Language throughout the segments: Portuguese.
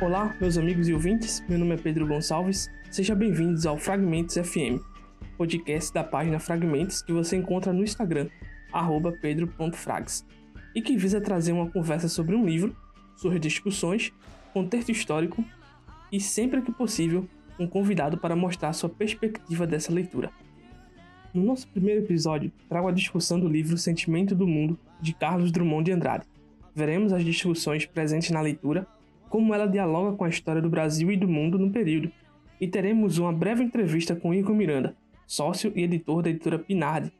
Olá, meus amigos e ouvintes, meu nome é Pedro Gonçalves, sejam bem-vindos ao Fragmentos FM, podcast da página Fragmentos que você encontra no Instagram, pedro.frags, e que visa trazer uma conversa sobre um livro, suas discussões, contexto histórico e, sempre que possível, um convidado para mostrar sua perspectiva dessa leitura. No nosso primeiro episódio, trago a discussão do livro Sentimento do Mundo, de Carlos Drummond de Andrade. Veremos as discussões presentes na leitura, como ela dialoga com a história do Brasil e do mundo no período, e teremos uma breve entrevista com Igor Miranda, sócio e editor da editora Pinardi,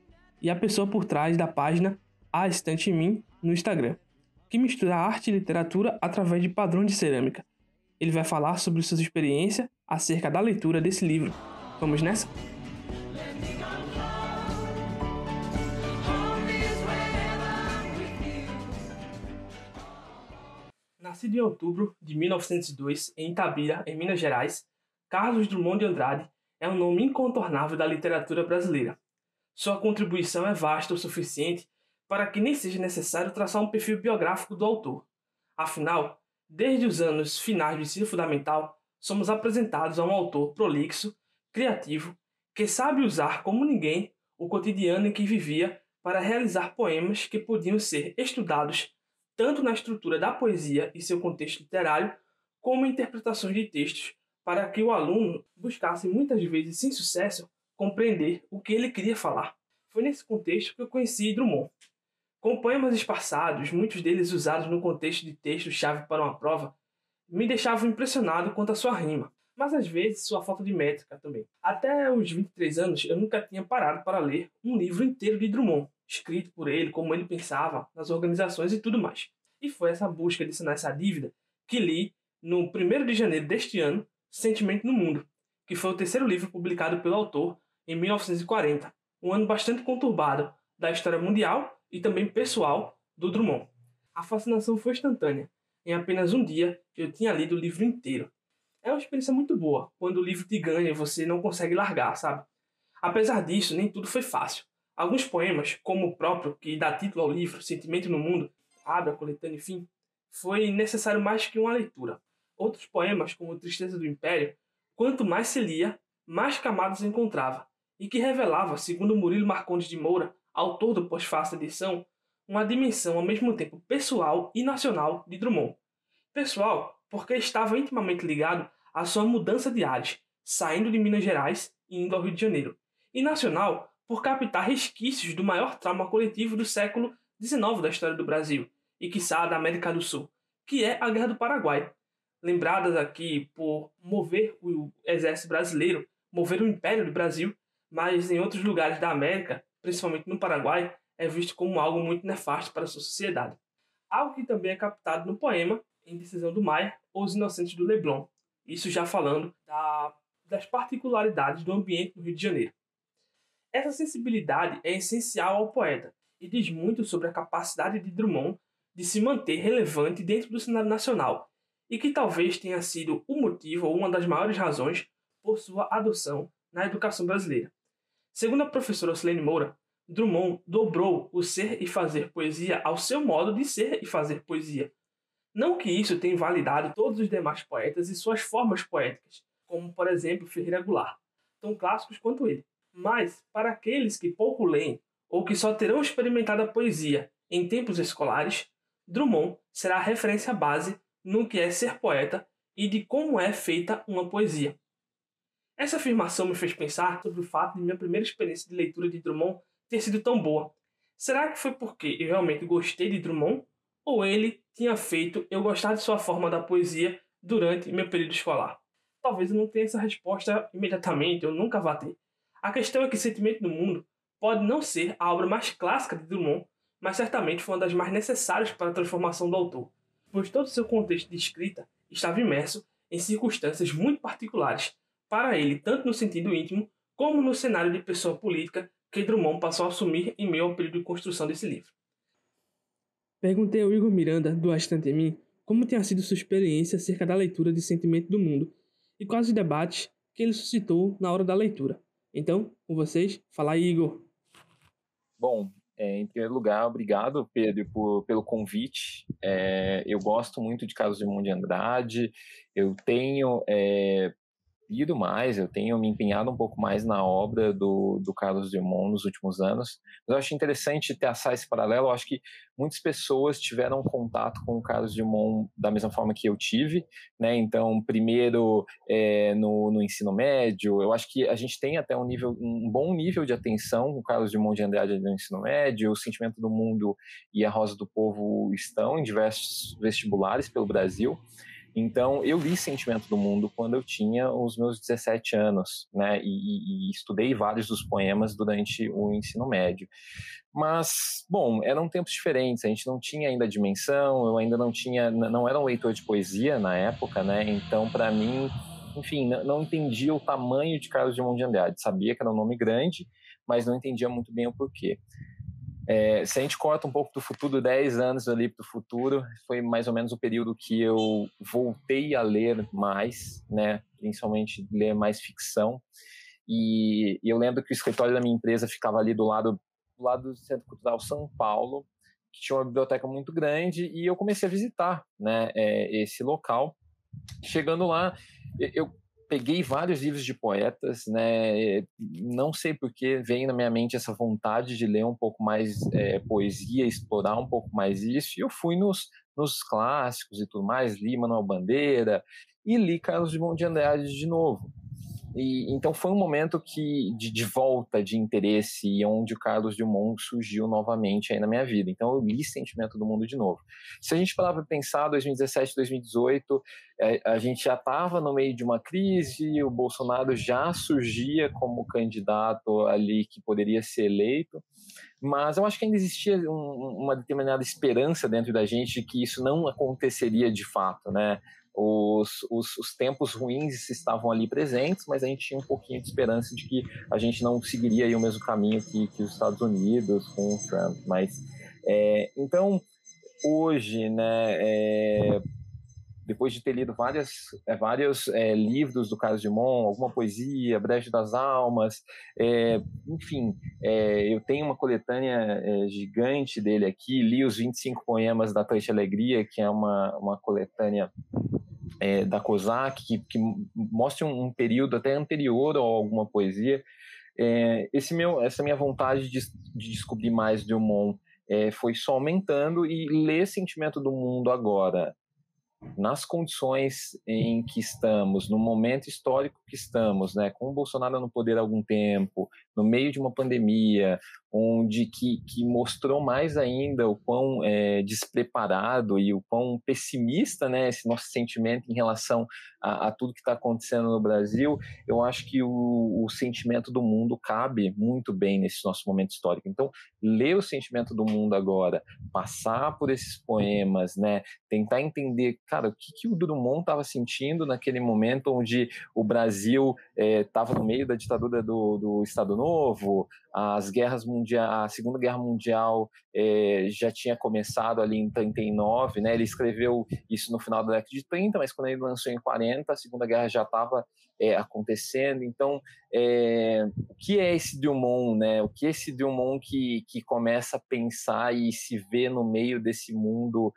e a pessoa por trás da página A Estante em Mim no Instagram, que mistura arte e literatura através de padrões de cerâmica. Ele vai falar sobre suas experiências acerca da leitura desse livro. Vamos nessa? Nascido em outubro de 1902 em Itabira, em Minas Gerais, Carlos Drummond de Andrade é um nome incontornável da literatura brasileira. Sua contribuição é vasta o suficiente para que nem seja necessário traçar um perfil biográfico do autor. Afinal, desde os anos finais do ensino fundamental, somos apresentados a um autor prolixo, criativo, que sabe usar como ninguém o cotidiano em que vivia para realizar poemas que podiam ser estudados tanto na estrutura da poesia e seu contexto literário, como em interpretações de textos, para que o aluno buscasse muitas vezes sem sucesso compreender o que ele queria falar. Foi nesse contexto que eu conheci Drummond. Com poemas esparçados, muitos deles usados no contexto de texto-chave para uma prova, me deixavam impressionado quanto à sua rima, mas às vezes sua falta de métrica também. Até os 23 anos, eu nunca tinha parado para ler um livro inteiro de Drummond, escrito por ele, como ele pensava, nas organizações e tudo mais. E foi essa busca de sanar essa dívida que li no 1 de janeiro deste ano, Sentimento no Mundo, que foi o terceiro livro publicado pelo autor em 1940, um ano bastante conturbado da história mundial e também pessoal do Drummond. A fascinação foi instantânea. Em apenas um dia, eu tinha lido o livro inteiro. É uma experiência muito boa, quando o livro te ganha e você não consegue largar, sabe? Apesar disso, nem tudo foi fácil. Alguns poemas, como o próprio que dá título ao livro, Sentimento no Mundo, abre a coletânea enfim, foi necessário mais que uma leitura. Outros poemas, como Tristeza do Império, quanto mais se lia, mais camadas encontrava, e que revelava, segundo Murilo Marcondes de Moura, autor do pós-fácil edição, uma dimensão ao mesmo tempo pessoal e nacional de Drummond. Pessoal, porque estava intimamente ligado à sua mudança de ares, saindo de Minas Gerais e indo ao Rio de Janeiro. E nacional, por captar resquícios do maior trauma coletivo do século XIX da história do Brasil e, quiçá, da América do Sul, que é a Guerra do Paraguai. Lembradas aqui por mover o exército brasileiro, mover o Império do Brasil, mas em outros lugares da América, principalmente no Paraguai, é visto como algo muito nefasto para a sua sociedade. Algo que também é captado no poema Em Decisão do Maia, Os Inocentes do Leblon, isso já falando da, das particularidades do ambiente no Rio de Janeiro. Essa sensibilidade é essencial ao poeta e diz muito sobre a capacidade de Drummond de se manter relevante dentro do cenário nacional e que talvez tenha sido o motivo ou uma das maiores razões por sua adoção na educação brasileira. Segundo a professora Silene Moura, Drummond dobrou o ser e fazer poesia ao seu modo de ser e fazer poesia. Não que isso tenha invalidado todos os demais poetas e suas formas poéticas, como por exemplo Ferreira Goulart, tão clássicos quanto ele. Mas, para aqueles que pouco leem ou que só terão experimentado a poesia em tempos escolares, Drummond será a referência base no que é ser poeta e de como é feita uma poesia. Essa afirmação me fez pensar sobre o fato de minha primeira experiência de leitura de Drummond ter sido tão boa. Será que foi porque eu realmente gostei de Drummond ou ele tinha feito eu gostar de sua forma da poesia durante meu período escolar? Talvez eu não tenha essa resposta imediatamente, eu nunca vá ter. A questão é que Sentimento do Mundo pode não ser a obra mais clássica de Drummond, mas certamente foi uma das mais necessárias para a transformação do autor, pois todo o seu contexto de escrita estava imerso em circunstâncias muito particulares para ele, tanto no sentido íntimo como no cenário de pessoa política que Drummond passou a assumir em meio ao período de construção desse livro. Perguntei ao Igor Miranda, do Astante Mim, como tinha sido sua experiência acerca da leitura de Sentimento do Mundo e quais os debates que ele suscitou na hora da leitura. Então, com vocês, fala aí, Igor. Bom, É, em primeiro lugar, obrigado, Pedro, por, pelo convite. É, eu gosto muito de Carlos Drummond de Andrade. Eu tenho é, lido mais, eu tenho me empenhado um pouco mais na obra do, do Carlos Drummond nos últimos anos. Mas eu acho interessante traçar esse paralelo. Eu acho que muitas pessoas tiveram contato com o Carlos Drummond da mesma forma que eu tive, né? Então, primeiro é, no, no, ensino médio, eu acho que a gente tem até um nível, um bom nível de atenção com o Carlos Drummond de Andrade no ensino médio. O Sentimento do Mundo e a Rosa do Povo estão em diversos vestibulares pelo Brasil. Então, eu li Sentimento do Mundo quando eu tinha os meus 17 anos, né? E, e, estudei vários dos poemas durante o ensino médio. Mas, bom, eram tempos diferentes, a gente não tinha ainda dimensão, eu ainda não tinha, não era um leitor de poesia na época, né? Então, para mim, enfim, não entendia o tamanho de Carlos de de Andrade. Sabia que era um nome grande, mas não entendia muito bem o porquê. É, se a gente corta um pouco do futuro, 10 anos ali para o futuro, foi mais ou menos o período que eu voltei a ler mais, né? principalmente ler mais ficção. E, e eu lembro que o escritório da minha empresa ficava ali do lado, do lado do Centro Cultural São Paulo, que tinha uma biblioteca muito grande, e eu comecei a visitar né, é, esse local. Chegando lá, eu peguei vários livros de poetas, né? Não sei porque veio na minha mente essa vontade de ler um pouco mais é, poesia, explorar um pouco mais isso. E eu fui nos, nos clássicos e tudo mais, li Manuel Bandeira e li Carlos de Andrade de novo. E, então foi um momento que de, de, volta de interesse e onde o Carlos Drummond surgiu novamente aí na minha vida. Então eu li Sentimento do Mundo de novo. Se a gente parar para pensar, 2017, 2018, é, a gente já estava no meio de uma crise, o Bolsonaro já surgia como candidato ali que poderia ser eleito, mas eu acho que ainda existia um, uma determinada esperança dentro da gente de que isso não aconteceria de fato, né? Os, os, os, tempos ruins estavam ali presentes, mas a gente tinha um pouquinho de esperança de que a gente não seguiria o mesmo caminho que, que os Estados Unidos com o Trump. Mas, é, então, hoje, né, é, depois de ter lido várias, é, vários é, livros do Carlos Drummond, alguma poesia, Brejo das Almas, é, enfim, é, eu tenho uma coletânea gigante dele aqui, li os 25 poemas da Tante Alegria, que é uma, uma coletânea é, da COSAC, que, que mostra um, um, período até anterior a alguma poesia. É, esse meu, essa minha vontade de, de descobrir mais Drummond é, foi só aumentando e ler Sentimento do Mundo agora, nas condições em que estamos, no momento histórico que estamos, né, com o Bolsonaro no poder há algum tempo, no meio de uma pandemia, onde que, que mostrou mais ainda o quão é, despreparado e o quão pessimista, né, esse nosso sentimento em relação a, a tudo que está acontecendo no Brasil, eu acho que o, o, sentimento do mundo cabe muito bem nesse nosso momento histórico. Então, ler o sentimento do mundo agora, passar por esses poemas, né, tentar entender, cara, o que, que o Drummond estava sentindo naquele momento onde o Brasil estava é, no meio da ditadura do, do Estado Novo, as guerras mundiais, a Segunda Guerra Mundial é, já tinha começado ali em 39, né? Ele escreveu isso no final da década de 30, mas quando ele lançou em 40, a Segunda Guerra já estava é, acontecendo. Então, é, o que é esse Drummond, né? O que é esse Drummond que, que começa a pensar e se vê no meio desse mundo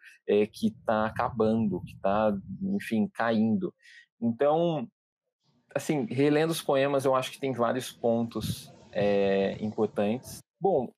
que está acabando, que está, enfim, caindo. Então, assim, relendo os poemas, eu acho que tem vários pontos é, importantes. Bom,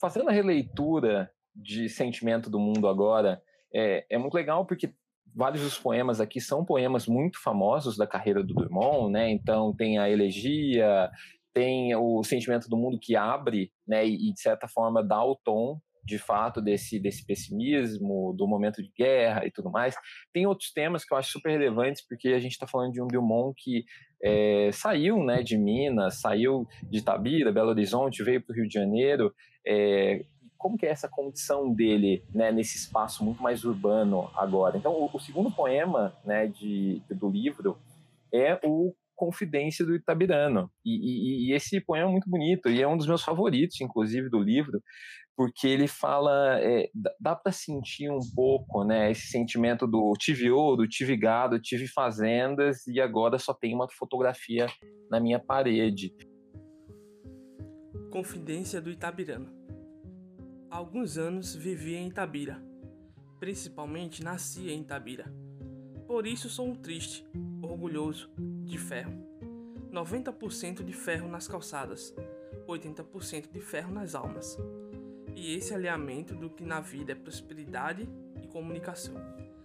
fazendo a releitura de Sentimento do Mundo agora, é, é muito legal porque vários dos poemas aqui são poemas muito famosos da carreira do Drummond, né? Então tem a elegia, tem o sentimento do mundo que abre, né? E, de certa forma dá o tom de fato desse, desse pessimismo, do momento de guerra e tudo mais. Tem outros temas que eu acho super relevantes, porque a gente está falando de um Drummond que é, saiu né, de Minas, saiu de Itabira, Belo Horizonte, veio para o Rio de Janeiro. É, como que é essa condição dele né, nesse espaço muito mais urbano agora? Então, o, o segundo poema né, de, do livro é o Confidência do Itabirano. E, e, e, esse poema é muito bonito e é um dos meus favoritos, inclusive, do livro, porque ele fala, é, dá para sentir um pouco, né, esse sentimento do tive ouro, tive gado, tive fazendas e agora só tem uma fotografia na minha parede. Confidência do Itabirano. Há alguns anos vivi em Itabira, principalmente nasci em Itabira. Por isso sou um triste, orgulhoso, de ferro. 90% de ferro nas calçadas, 80% de ferro nas almas. E esse alinhamento do que na vida é prosperidade e comunicação.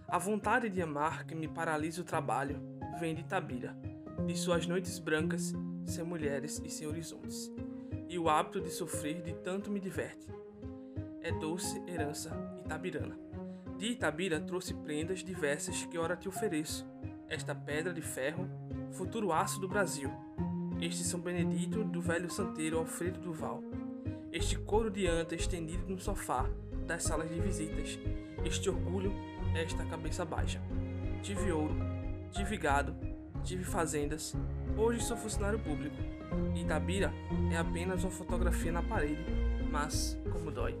A vontade de amar que me paralisa o trabalho vem de Itabira, de suas noites brancas, sem mulheres e sem horizontes. E o hábito de sofrer de tanto me diverte. É doce herança itabirana. De Itabira trouxe prendas diversas que ora te ofereço. Esta pedra de ferro, futuro aço do Brasil. Este São Benedito do velho santeiro Alfredo Duval. Este couro de anta estendido no sofá das salas de visitas. Este orgulho, esta cabeça baixa. Tive ouro, tive gado, tive fazendas. Hoje sou funcionário público. Itabira é apenas uma fotografia na parede, mas como dói.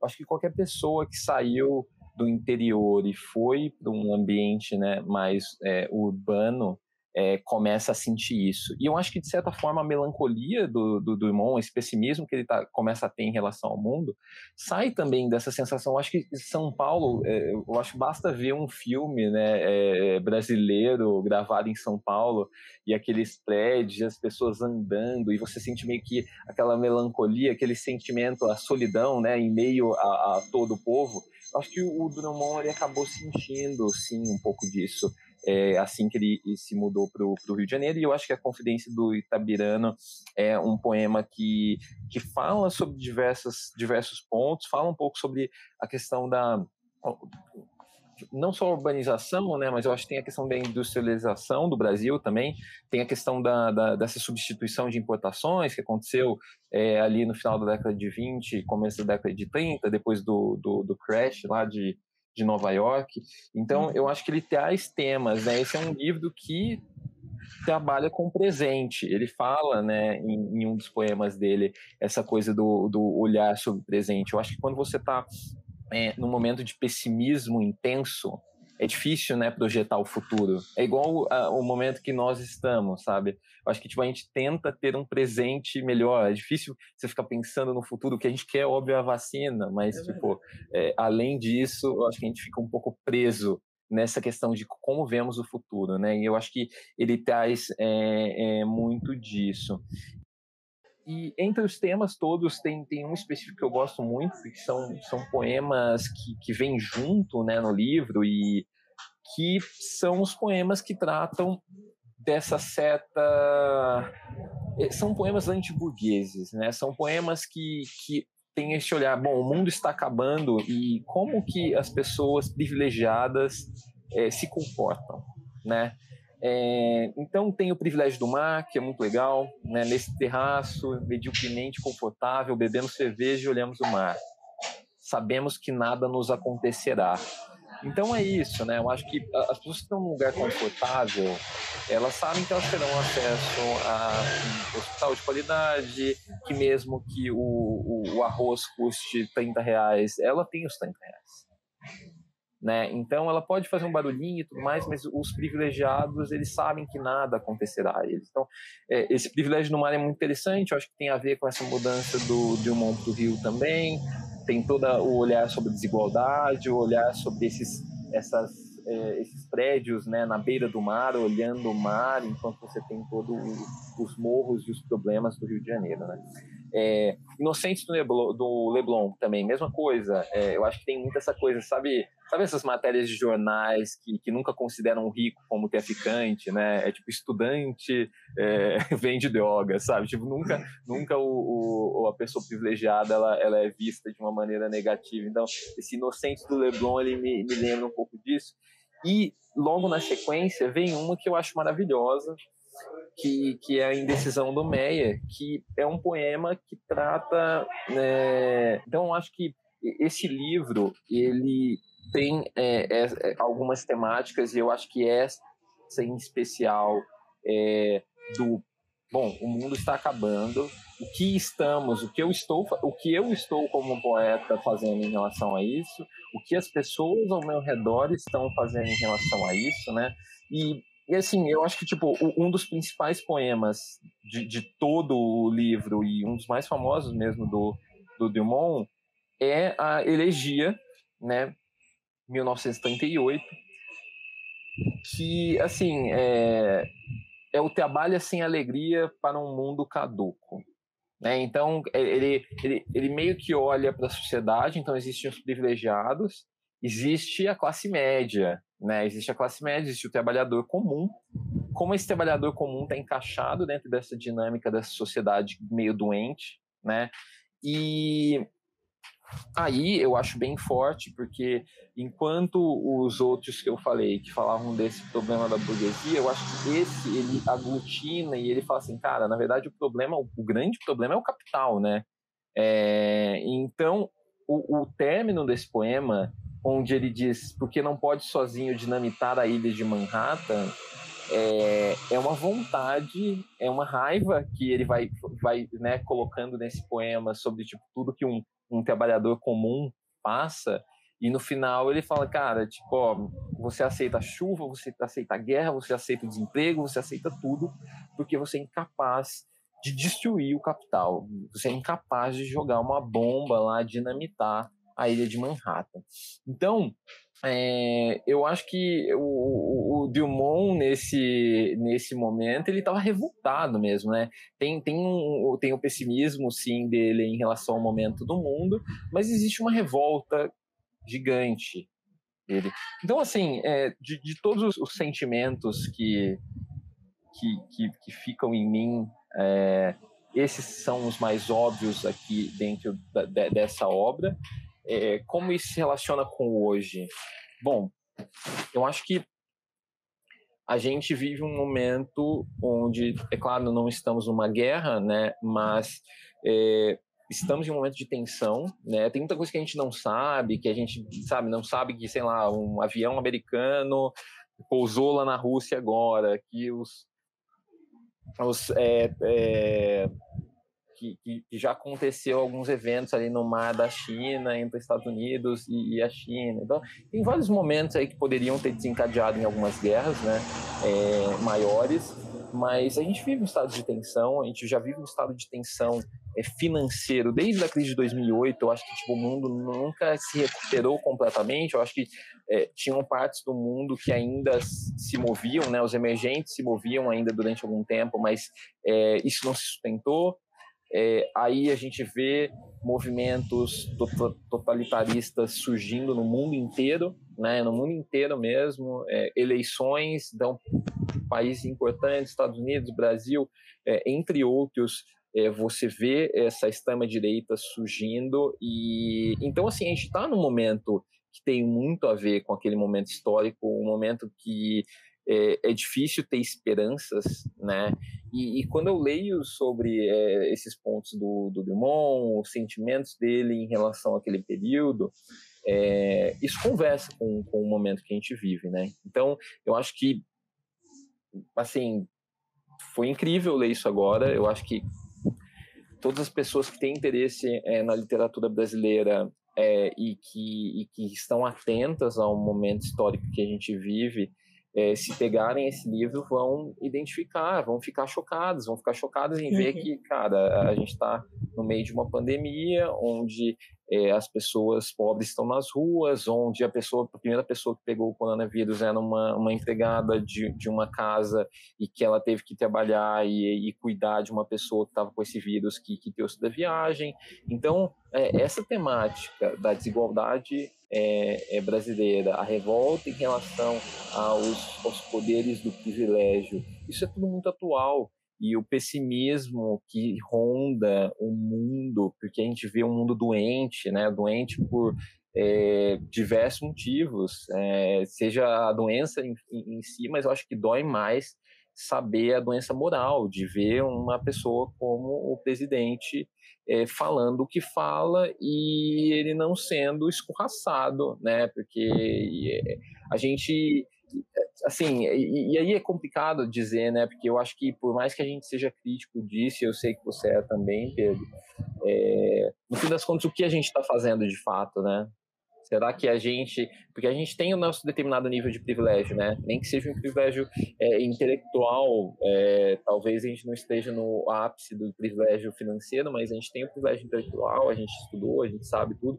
Acho que qualquer pessoa que saiu do interior e foi para um ambiente né, mais é, urbano, é, começa a sentir isso. E eu acho que, de certa forma, a melancolia do, do Drummond, esse pessimismo que ele tá, começa a ter em relação ao mundo, sai também dessa sensação. Eu acho que São Paulo, é, eu acho basta ver um filme né, é, brasileiro gravado em São Paulo e aqueles prédios, as pessoas andando, e você sente meio que aquela melancolia, aquele sentimento, a solidão né, em meio a, a todo o povo. Acho que o Drummond ele acabou sentindo, sim, um pouco disso é, assim que ele se mudou para o Rio de Janeiro. E eu acho que a Confidência do Itabirano é um poema que, que fala sobre diversas, diversos pontos, fala um pouco sobre a questão da não só a urbanização, né, mas eu acho que tem a questão da industrialização do Brasil também, tem a questão da, da dessa substituição de importações que aconteceu é, ali no final da década de 20, começo da década de 30, depois do, do, do crash lá de de Nova York. Então, eu acho que ele traz temas, né? Esse é um livro que trabalha com o presente. Ele fala, né, em, em, um dos poemas dele, essa coisa do, do olhar sobre o presente. Eu acho que quando você está é, num momento de pessimismo intenso, é difícil, né, projetar o futuro. É igual a, o momento que nós estamos, sabe? Eu acho que tipo, a gente tenta ter um presente melhor. É difícil você ficar pensando no futuro. O que a gente quer, óbvio, é a vacina, mas, é tipo, é, além disso, eu acho que a gente fica um pouco preso nessa questão de como vemos o futuro, né? E eu acho que ele traz é, é, muito disso. E entre os temas todos, tem, tem um específico que eu gosto muito, que são, são poemas que, que vêm junto né, no livro, e que são os poemas que tratam dessa certa. Eh, são poemas antiburgueses, né? São poemas que, que têm esse olhar, bom, o mundo está acabando e como que as pessoas privilegiadas é, se comportam, né? É, então tem o privilégio do mar, que é muito legal, né? nesse terraço, medíocremente confortável, bebendo cerveja e olhamos o mar. Sabemos que nada nos acontecerá. Então é isso, né? Eu acho que as pessoas que estão num lugar confortável, elas sabem que elas terão acesso a um hospital de qualidade, que mesmo que o, o, o arroz custe 30 reais, ela tem os 30 reais né? Então ela pode fazer um barulhinho e tudo mais, mas os privilegiados eles sabem que nada acontecerá a eles. Então é, esse privilégio no mar é muito interessante. Eu acho que tem a ver com essa mudança do um monte do rio também. Tem todo o olhar sobre desigualdade, o olhar sobre esses essas é, esses prédios né, na beira do mar, olhando o mar, enquanto você tem todos os morros e os problemas do Rio de Janeiro. Né? É, Inocentes do Leblon, do Leblon também, mesma coisa. É, eu acho que tem muita essa coisa, sabe? Sabe essas matérias de jornais que, que nunca consideram um rico como traficante, né? É tipo estudante é, vende droga, sabe? Tipo nunca, nunca o, o, a pessoa privilegiada ela, ela é vista de uma maneira negativa. Então esse Inocentes do Leblon ele me, me lembra um pouco disso. E logo na sequência vem uma que eu acho maravilhosa, que, que é a Indecisão do Meia, que é um poema que trata. Né... Então, acho que esse livro ele tem é, é, é, algumas temáticas e eu acho que essa em especial é, do bom, o mundo está acabando. O que estamos, o que eu estou, o que eu estou como poeta fazendo em relação a isso, o que as pessoas ao meu redor estão fazendo em relação a isso, né? E e assim, eu acho que, tipo, um dos principais poemas de, de todo o livro e um dos mais famosos mesmo do, do Dumont é a elegia, né, 1938, que, assim, é, é o trabalho sem alegria para um mundo caduco. Né? Então, é, ele, ele, ele meio que olha para a sociedade, então existem os privilegiados, existe a classe média, né? existe a classe média, existe o trabalhador comum. Como esse trabalhador comum está encaixado dentro dessa dinâmica dessa sociedade meio doente, né? E Aí eu acho bem forte, porque enquanto os outros que eu falei, que falavam desse problema da burguesia, eu acho que esse ele aglutina e ele fala assim, cara, na verdade o problema, o grande problema é o capital, né? É, então, o, o término desse poema, onde ele diz, porque não pode sozinho dinamitar a ilha de Manhattan, é, é uma vontade, é uma raiva que ele vai, vai né, colocando nesse poema sobre tipo, tudo que um, um trabalhador comum passa, e no final ele fala, cara, tipo, ó, você aceita a chuva, você aceita a guerra, você aceita o desemprego, você aceita tudo, porque você é incapaz de destruir o capital. Você é incapaz de jogar uma bomba lá, dinamitar a ilha de Manhattan. Então, é, eu acho que o, o, nesse, nesse momento ele estava revoltado mesmo, né? Tem, tem, um, tem o pessimismo sim dele em relação ao momento do mundo, mas existe uma revolta gigante dele. Então assim, é, de, de todos os sentimentos que, que, que, que ficam em mim, é, esses são os mais óbvios aqui dentro da, de, dessa obra. É, como isso se relaciona com hoje? Bom, eu acho que a gente vive um momento onde, é claro, não estamos numa guerra, né? Mas é, estamos em um momento de tensão, né? Tem muita coisa que a gente não sabe, que a gente sabe, não sabe que, sei lá, um avião americano pousou lá na Rússia agora, que os, os é, é, que, que, já aconteceu alguns eventos ali no mar da China, entre os Estados Unidos e, e, a China. Então, tem vários momentos aí que poderiam ter desencadeado em algumas guerras né, é, maiores, mas a gente vive um estado de tensão, a gente já vive um estado de tensão é, financeiro desde a crise de 2008. Eu acho que tipo, o mundo nunca se recuperou completamente. Eu acho que é, tinham partes do mundo que ainda se moviam, né, os emergentes se moviam ainda durante algum tempo, mas é, isso não se sustentou. É, aí a gente vê movimentos totalitaristas surgindo no mundo inteiro, né, no mundo inteiro mesmo, é, eleições, então países importantes, Estados Unidos, Brasil, é, entre outros, é, você vê essa extrema direita surgindo e então assim a gente está num momento que tem muito a ver com aquele momento histórico, um momento que é, é, difícil ter esperanças, né? E, e quando eu leio sobre é, esses pontos do, do Dumont, os sentimentos dele em relação àquele período, é, isso conversa com, com o momento que a gente vive, né? Então, eu acho que, assim, foi incrível ler isso agora. Eu acho que todas as pessoas que têm interesse é, na literatura brasileira é, e, que, e que estão atentas ao momento histórico que a gente vive, é, se pegarem esse livro, vão identificar, vão ficar chocados, vão ficar chocados em ver uhum. que, cara, a gente está no meio de uma pandemia, onde é, as pessoas pobres estão nas ruas, onde a pessoa, a primeira pessoa que pegou o coronavírus era uma, uma empregada de, de uma casa e que ela teve que trabalhar e, e cuidar de uma pessoa que estava com esse vírus que, que trouxe da viagem. Então, é, essa temática da desigualdade é, é brasileira, a revolta em relação aos, aos poderes do privilégio, isso é tudo muito atual. E o pessimismo que ronda o mundo, porque a gente vê um mundo doente, né? Doente por é, diversos motivos, é, seja a doença em, em, si, mas eu acho que dói mais saber a doença moral, de ver uma pessoa como o presidente é, falando o que fala e ele não sendo escorraçado, né? Porque a gente assim, e, e, aí é complicado dizer, né? Porque eu acho que por mais que a gente seja crítico disso, eu sei que você é também, Pedro, é, no fim das contas, o que a gente está fazendo de fato, né? Será que a gente. Porque a gente tem o nosso determinado nível de privilégio, né? Nem que seja um privilégio é, intelectual, é, talvez a gente não esteja no ápice do privilégio financeiro, mas a gente tem o privilégio intelectual, a gente estudou, a gente sabe tudo.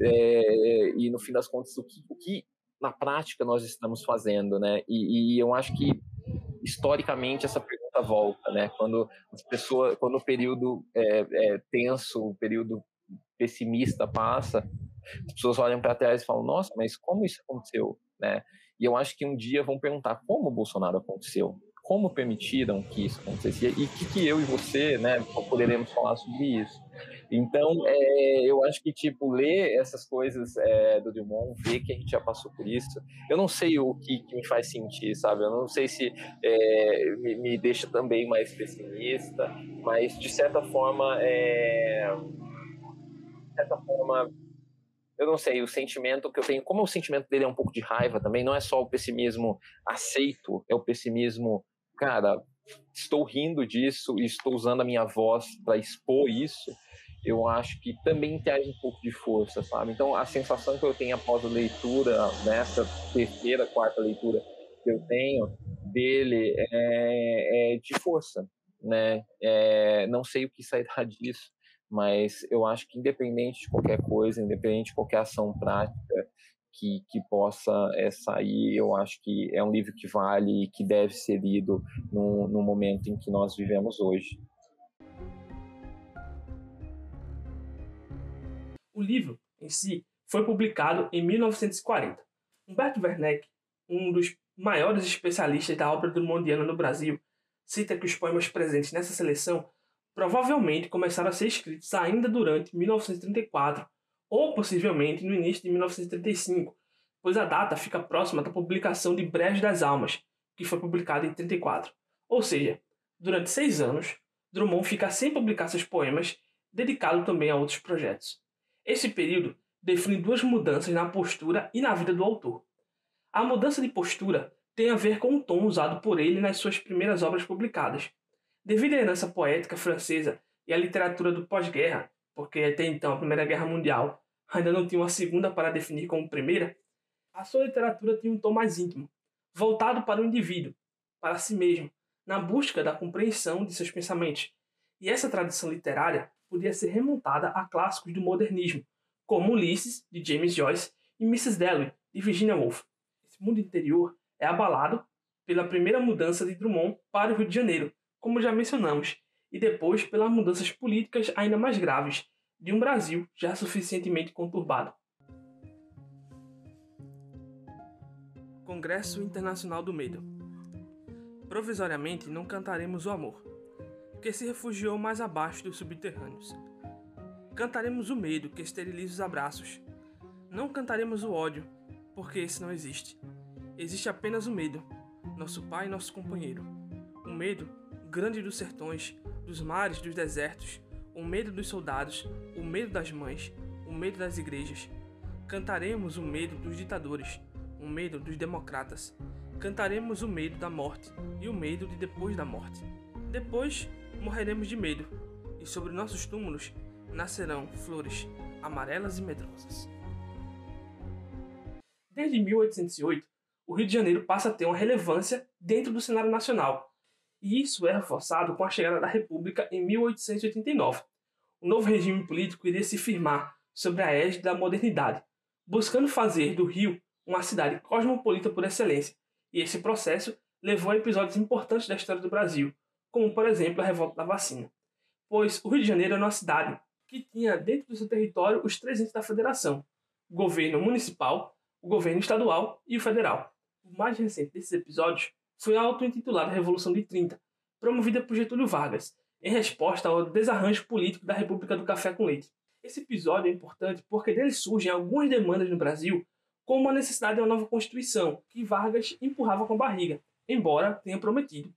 É, e no fim das contas, o que, o que na prática nós estamos fazendo, né? E, e eu acho que historicamente essa pergunta volta, né? Quando as pessoas, quando o período é, é tenso, o período pessimista passa, as pessoas olham para trás e falam: Nossa, mas como isso aconteceu, né? E eu acho que um dia vão perguntar como o Bolsonaro aconteceu, como permitiram que isso acontecesse e que, que eu e você, né, poderemos falar sobre isso. Então, é, eu acho que, tipo, ler essas coisas é, do Dumont, ver que a gente já passou por isso, eu não sei o que, que me faz sentir, sabe? Eu não sei se é, me, me, deixa também mais pessimista, mas, de certa forma, é, de certa forma, eu não sei, o sentimento que eu tenho, como o sentimento dele é um pouco de raiva também, não é só o pessimismo aceito, é o pessimismo, cara, estou rindo disso e estou usando a minha voz para expor isso eu acho que também traz um pouco de força, sabe? Então, a sensação que eu tenho após a leitura, nessa terceira, quarta leitura que eu tenho dele é, é de força, né? É, não sei o que sairá disso, mas eu acho que independente de qualquer coisa, independente de qualquer ação prática que, que possa é, sair, eu acho que é um livro que vale e que deve ser lido no, no momento em que nós vivemos hoje. O livro, em si, foi publicado em 1940. Humberto Werneck, um dos maiores especialistas da obra drumondiana no Brasil, cita que os poemas presentes nessa seleção provavelmente começaram a ser escritos ainda durante 1934 ou possivelmente no início de 1935, pois a data fica próxima da publicação de Breves das Almas, que foi publicada em 34. Ou seja, durante seis anos, Drummond fica sem publicar seus poemas, dedicado também a outros projetos. Esse período define duas mudanças na postura e na vida do autor. A mudança de postura tem a ver com o tom usado por ele nas suas primeiras obras publicadas. Devido à herança poética francesa e à literatura do pós-guerra, porque até então a Primeira Guerra Mundial ainda não tinha uma segunda para definir como primeira, a sua literatura tinha um tom mais íntimo, voltado para o indivíduo, para si mesmo, na busca da compreensão de seus pensamentos. E essa tradição literária podia ser remontada a clássicos do modernismo, como Ulisses, de James Joyce, e Mrs. Dalloway, de Virginia Woolf. Esse mundo interior é abalado pela primeira mudança de Drummond para o Rio de Janeiro, como já mencionamos, e depois pelas mudanças políticas ainda mais graves de um Brasil já suficientemente conturbado. Congresso Internacional do Medo. Provisoriamente não cantaremos o amor, que se refugiou mais abaixo dos subterrâneos. Cantaremos o medo que esteriliza os abraços. Não cantaremos o ódio, porque esse não existe. Existe apenas o medo, nosso pai e nosso companheiro. O medo, grande dos sertões, dos mares, dos desertos, o medo dos soldados, o medo das mães, o medo das igrejas. Cantaremos o medo dos ditadores, o medo dos democratas. Cantaremos o medo da morte e o medo de depois da morte. Depois, morreremos de medo, e sobre nossos túmulos nascerão flores amarelas e medrosas. Desde 1808, o Rio de Janeiro passa a ter uma relevância dentro do cenário nacional, e isso é reforçado com a chegada da República em 1889. O novo regime político iria se firmar sobre a égide da modernidade, buscando fazer do Rio uma cidade cosmopolita por excelência, e esse processo levou a episódios importantes da história do Brasil, como por exemplo a revolta da vacina. Pois o Rio de Janeiro era uma cidade que tinha dentro do seu território os três entes da federação: o governo municipal, o governo estadual e o federal. O mais recente desses episódios foi auto-intitulada Revolução de 30, promovida por Getúlio Vargas, em resposta ao desarranjo político da República do Café com Leite. Esse episódio é importante porque dele surgem algumas demandas no Brasil, como a necessidade de uma nova Constituição, que Vargas empurrava com a barriga, embora tenha prometido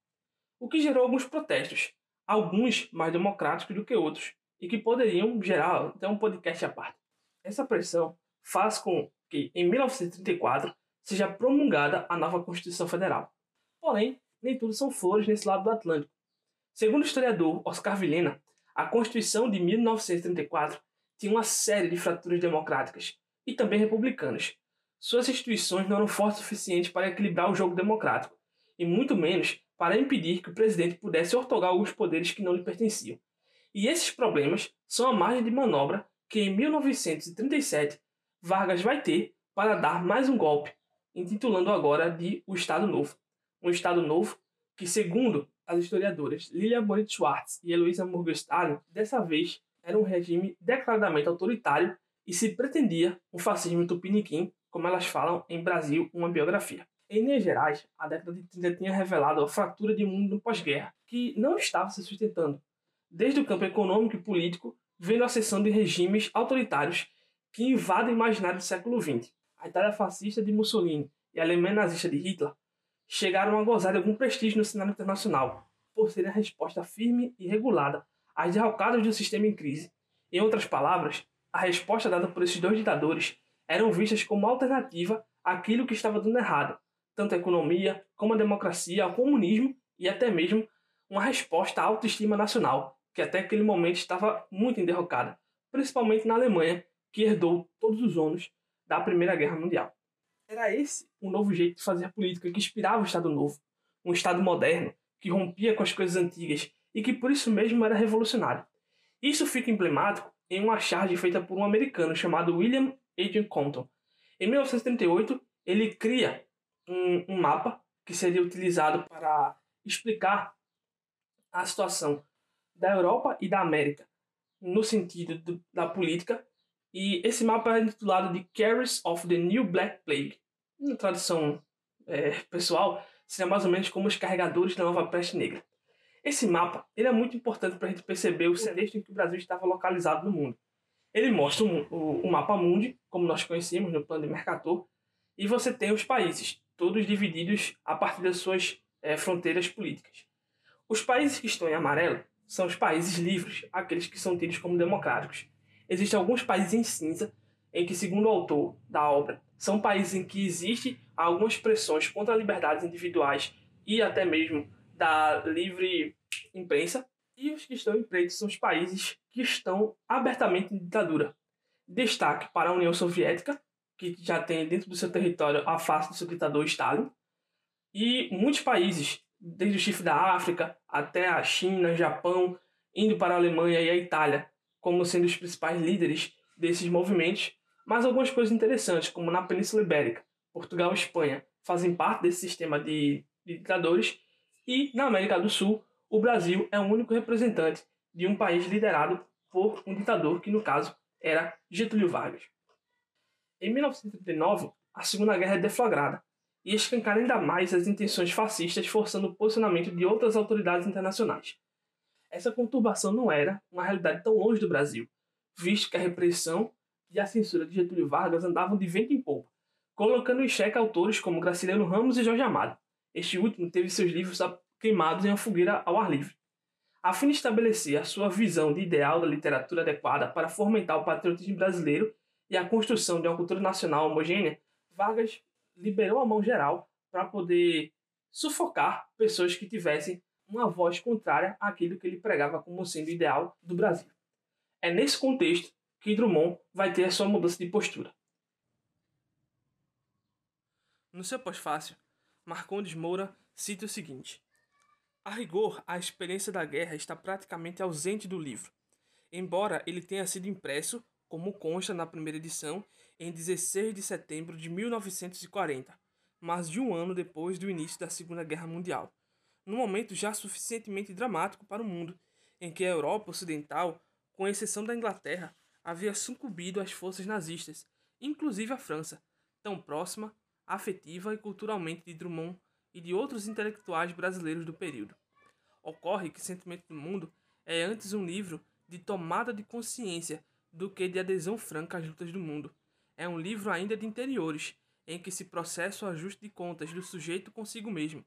o que gerou alguns protestos, alguns mais democráticos do que outros, e que poderiam gerar até um podcast à parte. Essa pressão faz com que, em 1934, seja promulgada a nova Constituição Federal. Porém, nem tudo são flores nesse lado do Atlântico. Segundo o historiador Oscar Vilhena, a Constituição de 1934 tinha uma série de fraturas democráticas, e também republicanas. Suas instituições não eram fortes o suficiente para equilibrar o jogo democrático, e muito menos para impedir que o presidente pudesse ortogar alguns poderes que não lhe pertenciam. E esses problemas são a margem de manobra que em 1937 Vargas vai ter para dar mais um golpe, intitulando agora de o Estado Novo. Um Estado Novo que, segundo as historiadoras Lilia Moritz Schwartz e Heloísa Morgenstern, dessa vez era um regime declaradamente autoritário e se pretendia um fascismo tupiniquim, como elas falam em Brasil, uma biografia. Em Minas Gerais, a década de 30 tinha revelado a fratura de um mundo pós-guerra, que não estava se sustentando, desde o campo econômico e político, vendo a ascensão de regimes autoritários que invadem o imaginário do século XX. A Itália fascista de Mussolini e a Alemanha nazista de Hitler chegaram a gozar de algum prestígio no cenário internacional, por serem a resposta firme e regulada às derrocadas do sistema em crise. Em outras palavras, a resposta dada por esses dois ditadores eram vistas como alternativa àquilo que estava dando errado, tanto a economia como a democracia, ao comunismo e até mesmo uma resposta à autoestima nacional, que até aquele momento estava muito enderrocada, principalmente na Alemanha, que herdou todos os ônus da Primeira Guerra Mundial. Era esse o novo jeito de fazer política que inspirava o Estado Novo, um Estado moderno, que rompia com as coisas antigas e que por isso mesmo era revolucionário. Isso fica emblemático em uma charge feita por um americano chamado William Adrian Compton. Em 1938, ele cria um, um mapa que seria utilizado para explicar a situação da Europa e da América no sentido do, da política. E esse mapa é intitulado de Carriers of the New Black Plague. Na tradução é, pessoal, seria mais ou menos como os carregadores da nova peste negra. Esse mapa ele é muito importante para a gente perceber o cenário em que o Brasil estava localizado no mundo. Ele mostra o, o, o mapa mundi, como nós conhecemos no plano de Mercator, e você tem os países, todos divididos a partir das suas é, fronteiras políticas. Os países que estão em amarelo são os países livres, aqueles que são tidos como democráticos. Existem alguns países em cinza, em que, segundo o autor da obra, são países em que existem algumas pressões contra liberdades individuais e até mesmo da livre imprensa. E os que estão em preto são os países que estão abertamente em ditadura. Destaque para a União Soviética, que já tem dentro do seu território a face do seu ditador Stalin, e muitos países, desde o chifre da África até a China, Japão, indo para a Alemanha e a Itália, como sendo os principais líderes desses movimentos, mas algumas coisas interessantes, como na Península Ibérica, Portugal e Espanha, fazem parte desse sistema de, de ditadores, e na América do Sul, o Brasil é o único representante de um país liderado por um ditador, que no caso era Getúlio Vargas. Em 1939, a Segunda Guerra é deflagrada e escancara ainda mais as intenções fascistas, forçando o posicionamento de outras autoridades internacionais. Essa conturbação não era uma realidade tão longe do Brasil, visto que a repressão e a censura de Getúlio Vargas andavam de vento em polpa, colocando em xeque autores como Graciliano Ramos e Jorge Amado. Este último teve seus livros queimados em uma fogueira ao ar livre. A fim de estabelecer a sua visão de ideal da literatura adequada para fomentar o patriotismo brasileiro e a construção de uma cultura nacional homogênea, Vargas liberou a mão geral para poder sufocar pessoas que tivessem uma voz contrária àquilo que ele pregava como sendo ideal do Brasil. É nesse contexto que Drummond vai ter a sua mudança de postura. No seu pós-fácil, Marcondes Moura cita o seguinte: A rigor, a experiência da guerra está praticamente ausente do livro, embora ele tenha sido impresso como consta na primeira edição, em 16 de setembro de 1940, mais de um ano depois do início da Segunda Guerra Mundial, num momento já suficientemente dramático para o mundo, em que a Europa Ocidental, com exceção da Inglaterra, havia sucumbido às forças nazistas, inclusive a França, tão próxima, afetiva e culturalmente de Drummond e de outros intelectuais brasileiros do período. Ocorre que Sentimento do Mundo é antes um livro de tomada de consciência do que de adesão franca às lutas do mundo. É um livro ainda de interiores, em que se processa o ajuste de contas do sujeito consigo mesmo,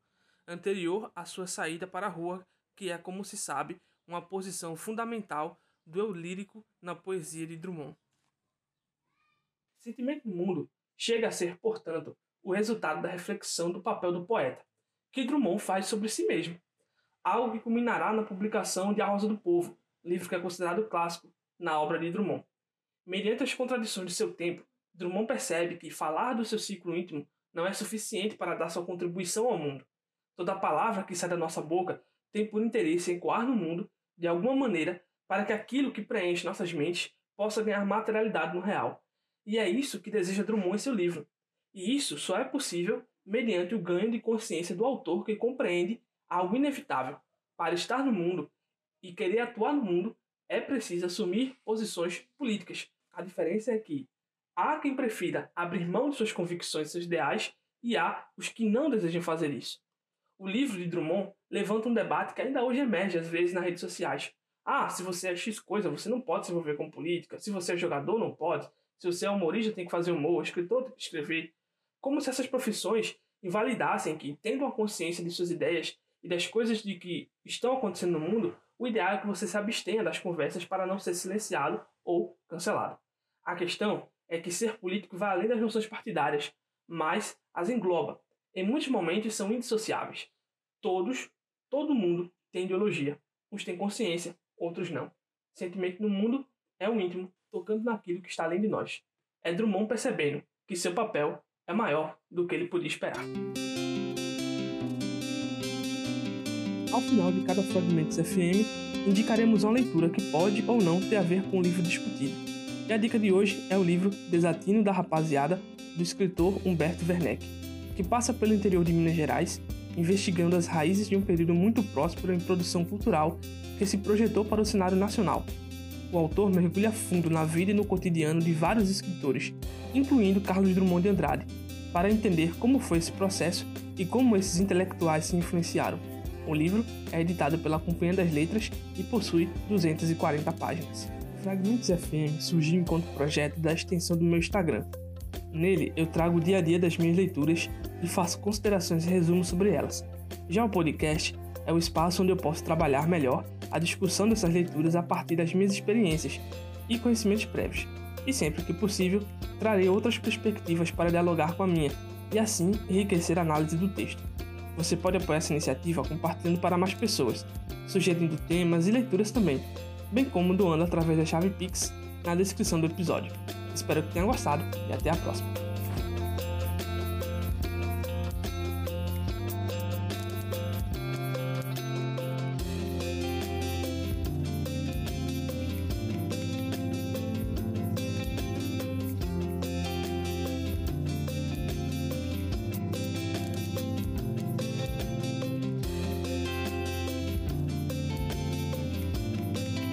anterior à sua saída para a rua, que é, como se sabe, uma posição fundamental do eu lírico na poesia de Drummond. Sentimento do Mundo chega a ser, portanto, o resultado da reflexão do papel do poeta, que Drummond faz sobre si mesmo, algo que culminará na publicação de A Rosa do Povo, livro que é considerado clássico na obra de Drummond. Mediante as contradições de seu tempo, Drummond percebe que falar do seu ciclo íntimo não é suficiente para dar sua contribuição ao mundo. Toda palavra que sai da nossa boca tem por interesse ecoar no mundo, de alguma maneira, para que aquilo que preenche nossas mentes possa ganhar materialidade no real. E é isso que deseja Drummond em seu livro. E isso só é possível mediante o ganho de consciência do autor que compreende algo inevitável. Para estar no mundo e querer atuar no mundo, é preciso assumir posições políticas. A diferença é que há quem prefira abrir mão de suas convicções e seus ideais e há os que não desejam fazer isso. O livro de Drummond levanta um debate que ainda hoje emerge às vezes nas redes sociais. Ah, se você é X coisa, você não pode se envolver com política. Se você é jogador, não pode. Se você é humorista, tem que fazer humor. Escritor, tem que escrever. Como se essas profissões invalidassem que, tendo a consciência de suas ideias e das coisas de que estão acontecendo no mundo, o ideal é que você se abstenha das conversas para não ser silenciado ou cancelado. A questão é que ser político vai além das noções partidárias, mas as engloba. Em muitos momentos são indissociáveis. Todos, todo mundo tem ideologia. Uns têm consciência, outros não. Sentimento no mundo é o íntimo, tocando naquilo que está além de nós. É Drummond percebendo que seu papel é maior do que ele podia esperar. Ao final de cada Fragmentos FM, indicaremos uma leitura que pode ou não ter a ver com o livro discutido. E a dica de hoje é o livro Desatino da Rapaziada, do escritor Humberto Werneck, que passa pelo interior de Minas Gerais, investigando as raízes de um período muito próspero em produção cultural que se projetou para o cenário nacional. O autor mergulha fundo na vida e no cotidiano de vários escritores, incluindo Carlos Drummond de Andrade, para entender como foi esse processo e como esses intelectuais se influenciaram. O livro é editado pela Companhia das Letras e possui 240 páginas. Fragmentos FM surgiu enquanto projeto da extensão do meu Instagram. Nele eu trago o dia a dia das minhas leituras e faço considerações e resumos sobre elas. Já o podcast é o espaço onde eu posso trabalhar melhor a discussão dessas leituras a partir das minhas experiências e conhecimentos prévios. E sempre que possível, trarei outras perspectivas para dialogar com a minha e assim enriquecer a análise do texto. Você pode apoiar essa iniciativa compartilhando para mais pessoas, sugerindo temas e leituras também, bem como doando através da chave Pix na descrição do episódio. Espero que tenha gostado e até a próxima.